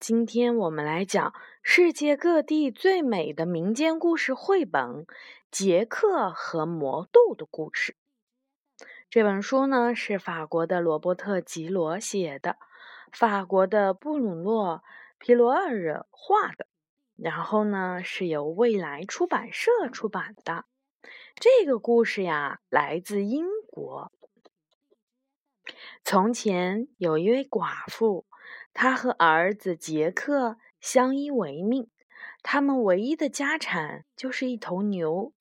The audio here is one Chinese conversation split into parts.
今天我们来讲世界各地最美的民间故事绘本《杰克和魔豆》的故事。这本书呢是法国的罗伯特·吉罗写的，法国的布鲁诺·皮罗尔画的，然后呢是由未来出版社出版的。这个故事呀来自英国。从前有一位寡妇。他和儿子杰克相依为命，他们唯一的家产就是一头牛。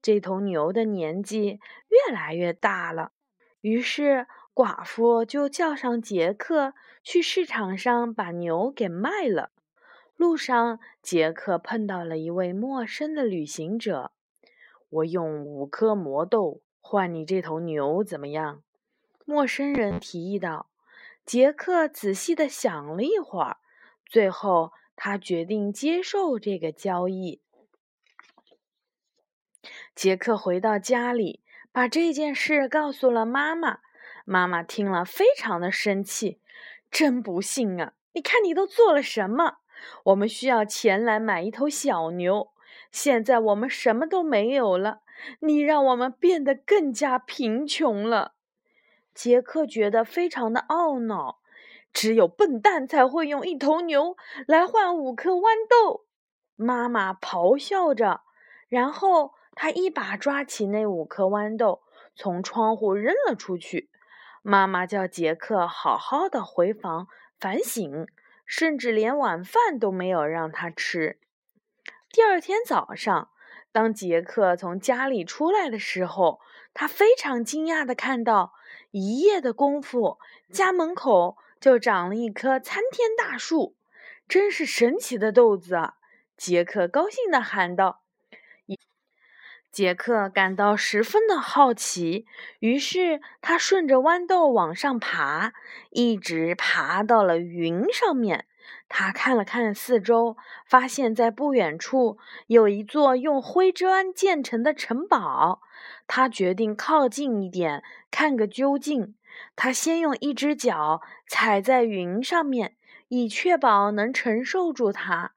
这头牛的年纪越来越大了，于是寡妇就叫上杰克去市场上把牛给卖了。路上，杰克碰到了一位陌生的旅行者：“我用五颗魔豆换你这头牛，怎么样？”陌生人提议道。杰克仔细的想了一会儿，最后他决定接受这个交易。杰克回到家里，把这件事告诉了妈妈。妈妈听了，非常的生气：“真不幸啊！你看你都做了什么？我们需要钱来买一头小牛，现在我们什么都没有了，你让我们变得更加贫穷了。”杰克觉得非常的懊恼，只有笨蛋才会用一头牛来换五颗豌豆。妈妈咆哮着，然后他一把抓起那五颗豌豆，从窗户扔了出去。妈妈叫杰克好好的回房反省，甚至连晚饭都没有让他吃。第二天早上，当杰克从家里出来的时候，他非常惊讶的看到。一夜的功夫，家门口就长了一棵参天大树，真是神奇的豆子啊！杰克高兴的喊道。杰克感到十分的好奇，于是他顺着豌豆往上爬，一直爬到了云上面。他看了看四周，发现在不远处有一座用灰砖建成的城堡。他决定靠近一点，看个究竟。他先用一只脚踩在云上面，以确保能承受住它。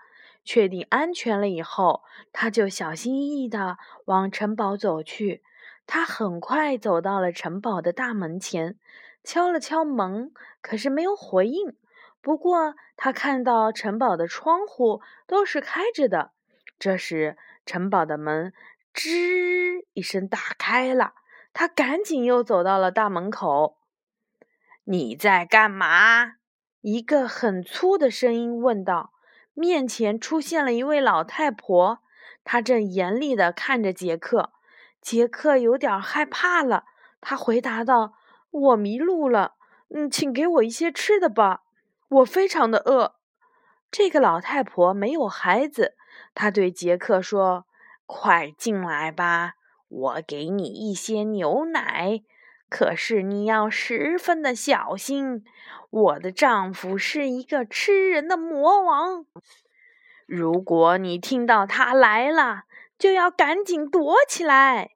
确定安全了以后，他就小心翼翼地往城堡走去。他很快走到了城堡的大门前，敲了敲门，可是没有回应。不过，他看到城堡的窗户都是开着的。这时，城堡的门吱一声打开了。他赶紧又走到了大门口。“你在干嘛？”一个很粗的声音问道。面前出现了一位老太婆，她正严厉地看着杰克。杰克有点害怕了，他回答道：“我迷路了，嗯，请给我一些吃的吧。”我非常的饿。这个老太婆没有孩子，她对杰克说：“快进来吧，我给你一些牛奶。可是你要十分的小心，我的丈夫是一个吃人的魔王。如果你听到他来了，就要赶紧躲起来。”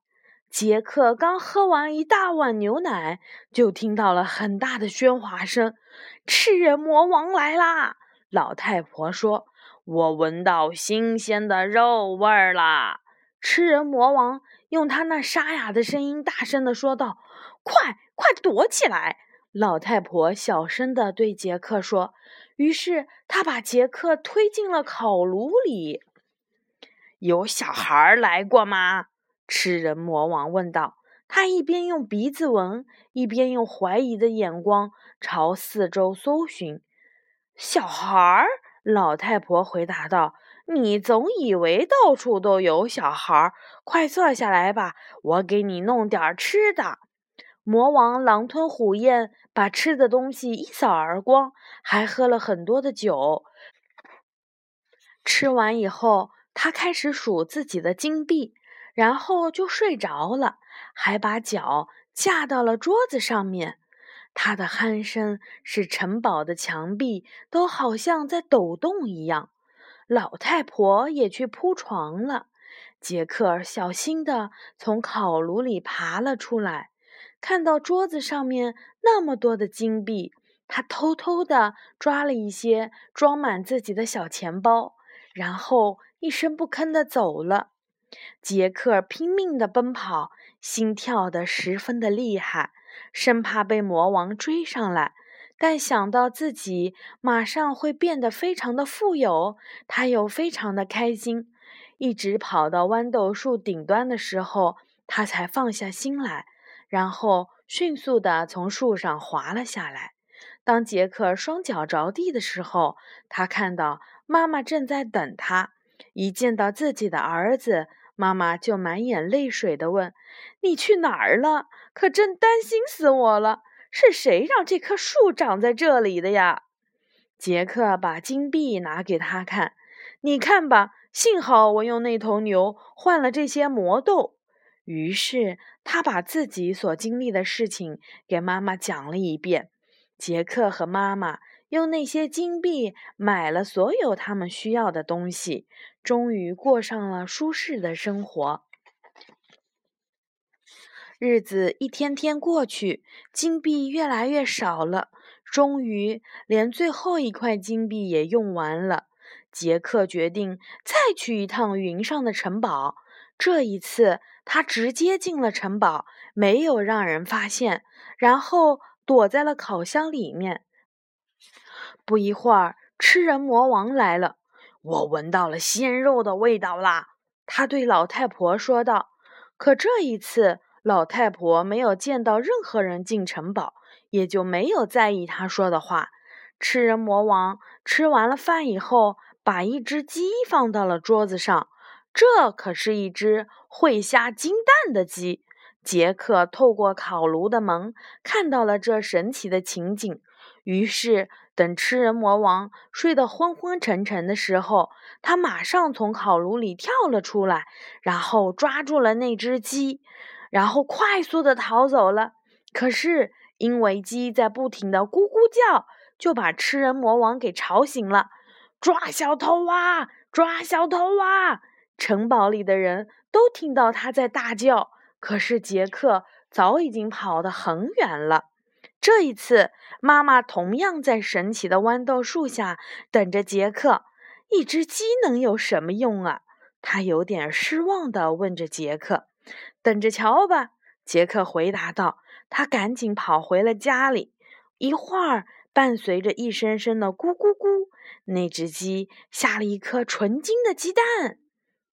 杰克刚喝完一大碗牛奶，就听到了很大的喧哗声。吃人魔王来啦！老太婆说：“我闻到新鲜的肉味儿啦！”吃人魔王用他那沙哑的声音大声地说道：“快快躲起来！”老太婆小声地对杰克说。于是他把杰克推进了烤炉里。有小孩来过吗？吃人魔王问道。他一边用鼻子闻，一边用怀疑的眼光朝四周搜寻。小孩儿，老太婆回答道：“你总以为到处都有小孩？快坐下来吧，我给你弄点吃的。”魔王狼吞虎咽，把吃的东西一扫而光，还喝了很多的酒。吃完以后，他开始数自己的金币。然后就睡着了，还把脚架到了桌子上面。他的鼾声使城堡的墙壁都好像在抖动一样。老太婆也去铺床了。杰克小心地从烤炉里爬了出来，看到桌子上面那么多的金币，他偷偷的抓了一些装满自己的小钱包，然后一声不吭地走了。杰克拼命地奔跑，心跳得十分的厉害，生怕被魔王追上来。但想到自己马上会变得非常的富有，他又非常的开心。一直跑到豌豆树顶端的时候，他才放下心来，然后迅速地从树上滑了下来。当杰克双脚着地的时候，他看到妈妈正在等他。一见到自己的儿子，妈妈就满眼泪水地问：“你去哪儿了？可真担心死我了！是谁让这棵树长在这里的呀？”杰克把金币拿给他看：“你看吧，幸好我用那头牛换了这些魔豆。”于是他把自己所经历的事情给妈妈讲了一遍。杰克和妈妈用那些金币买了所有他们需要的东西，终于过上了舒适的生活。日子一天天过去，金币越来越少了，终于连最后一块金币也用完了。杰克决定再去一趟云上的城堡。这一次，他直接进了城堡，没有让人发现，然后。躲在了烤箱里面。不一会儿，吃人魔王来了。我闻到了鲜肉的味道啦！他对老太婆说道。可这一次，老太婆没有见到任何人进城堡，也就没有在意他说的话。吃人魔王吃完了饭以后，把一只鸡放到了桌子上。这可是一只会下金蛋的鸡。杰克透过烤炉的门看到了这神奇的情景，于是等吃人魔王睡得昏昏沉沉的时候，他马上从烤炉里跳了出来，然后抓住了那只鸡，然后快速的逃走了。可是因为鸡在不停的咕咕叫，就把吃人魔王给吵醒了。抓小偷啊！抓小偷啊！城堡里的人都听到他在大叫。可是杰克早已经跑得很远了。这一次，妈妈同样在神奇的豌豆树下等着杰克。一只鸡能有什么用啊？他有点失望地问着杰克。“等着瞧吧。”杰克回答道。他赶紧跑回了家里。一会儿，伴随着一声声的“咕咕咕”，那只鸡下了一颗纯金的鸡蛋。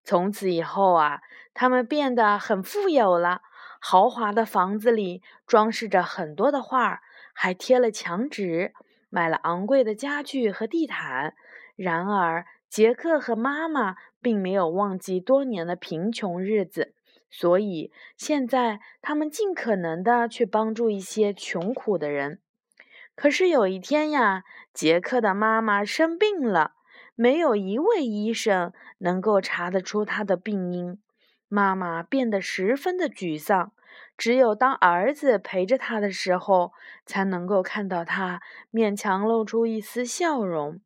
从此以后啊，他们变得很富有了。豪华的房子里装饰着很多的画，还贴了墙纸，买了昂贵的家具和地毯。然而，杰克和妈妈并没有忘记多年的贫穷日子，所以现在他们尽可能的去帮助一些穷苦的人。可是有一天呀，杰克的妈妈生病了。没有一位医生能够查得出他的病因，妈妈变得十分的沮丧。只有当儿子陪着他的时候，才能够看到他勉强露出一丝笑容。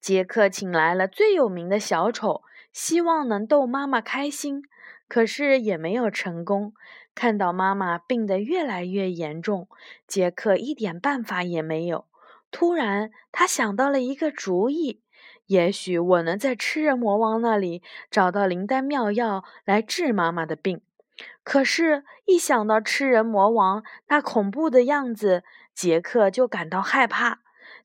杰克请来了最有名的小丑，希望能逗妈妈开心，可是也没有成功。看到妈妈病得越来越严重，杰克一点办法也没有。突然，他想到了一个主意：也许我能在吃人魔王那里找到灵丹妙药来治妈妈的病。可是，一想到吃人魔王那恐怖的样子，杰克就感到害怕。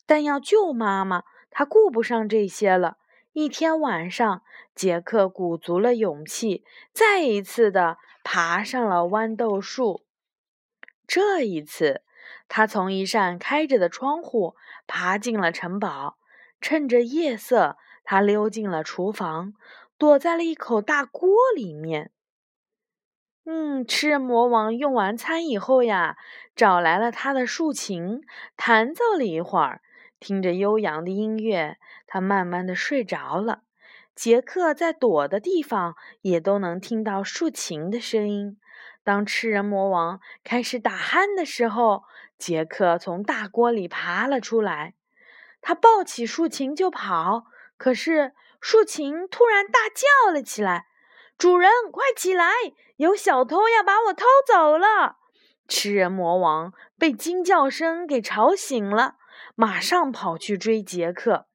但要救妈妈，他顾不上这些了。一天晚上，杰克鼓足了勇气，再一次的爬上了豌豆树。这一次。他从一扇开着的窗户爬进了城堡，趁着夜色，他溜进了厨房，躲在了一口大锅里面。嗯，吃人魔王用完餐以后呀，找来了他的竖琴，弹奏了一会儿，听着悠扬的音乐，他慢慢的睡着了。杰克在躲的地方也都能听到竖琴的声音。当吃人魔王开始打鼾的时候，杰克从大锅里爬了出来，他抱起竖琴就跑。可是竖琴突然大叫了起来：“主人，快起来！有小偷要把我偷走了！”吃人魔王被惊叫声给吵醒了，马上跑去追杰克。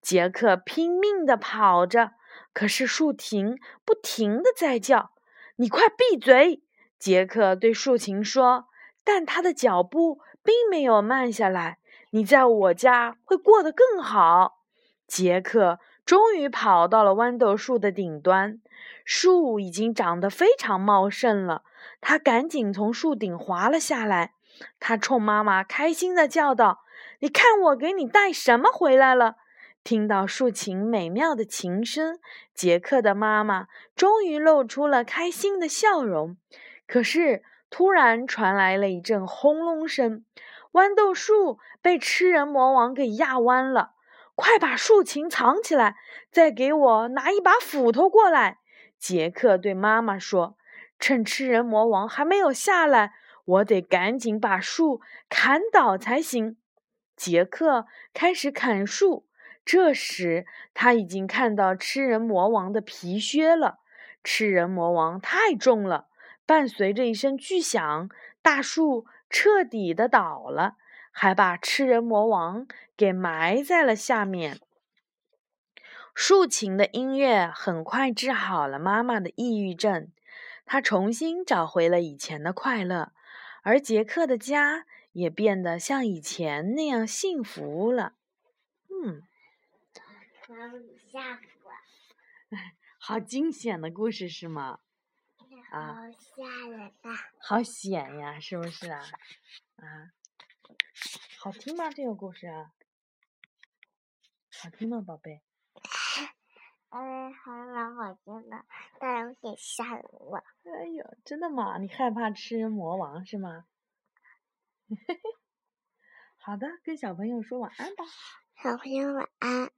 杰克拼命地跑着，可是竖琴不停地在叫：“你快闭嘴！”杰克对竖琴说。但他的脚步并没有慢下来。你在我家会过得更好。杰克终于跑到了豌豆树的顶端，树已经长得非常茂盛了。他赶紧从树顶滑了下来。他冲妈妈开心地叫道：“你看，我给你带什么回来了！”听到竖琴美妙的琴声，杰克的妈妈终于露出了开心的笑容。可是，突然传来了一阵轰隆声，豌豆树被吃人魔王给压弯了。快把竖琴藏起来，再给我拿一把斧头过来。杰克对妈妈说：“趁吃人魔王还没有下来，我得赶紧把树砍倒才行。”杰克开始砍树，这时他已经看到吃人魔王的皮靴了。吃人魔王太重了。伴随着一声巨响，大树彻底的倒了，还把吃人魔王给埋在了下面。竖琴的音乐很快治好了妈妈的抑郁症，她重新找回了以前的快乐，而杰克的家也变得像以前那样幸福了。嗯，好惊险的故事是吗？好吓人呐！好险呀，是不是啊？啊，好听吗？这个故事啊，好听吗，宝贝？嗯，还蛮好听的，但有点吓人了。哎呦，真的吗？你害怕吃魔王是吗？好的，跟小朋友说晚安吧。小朋友晚安。